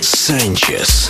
Санчес.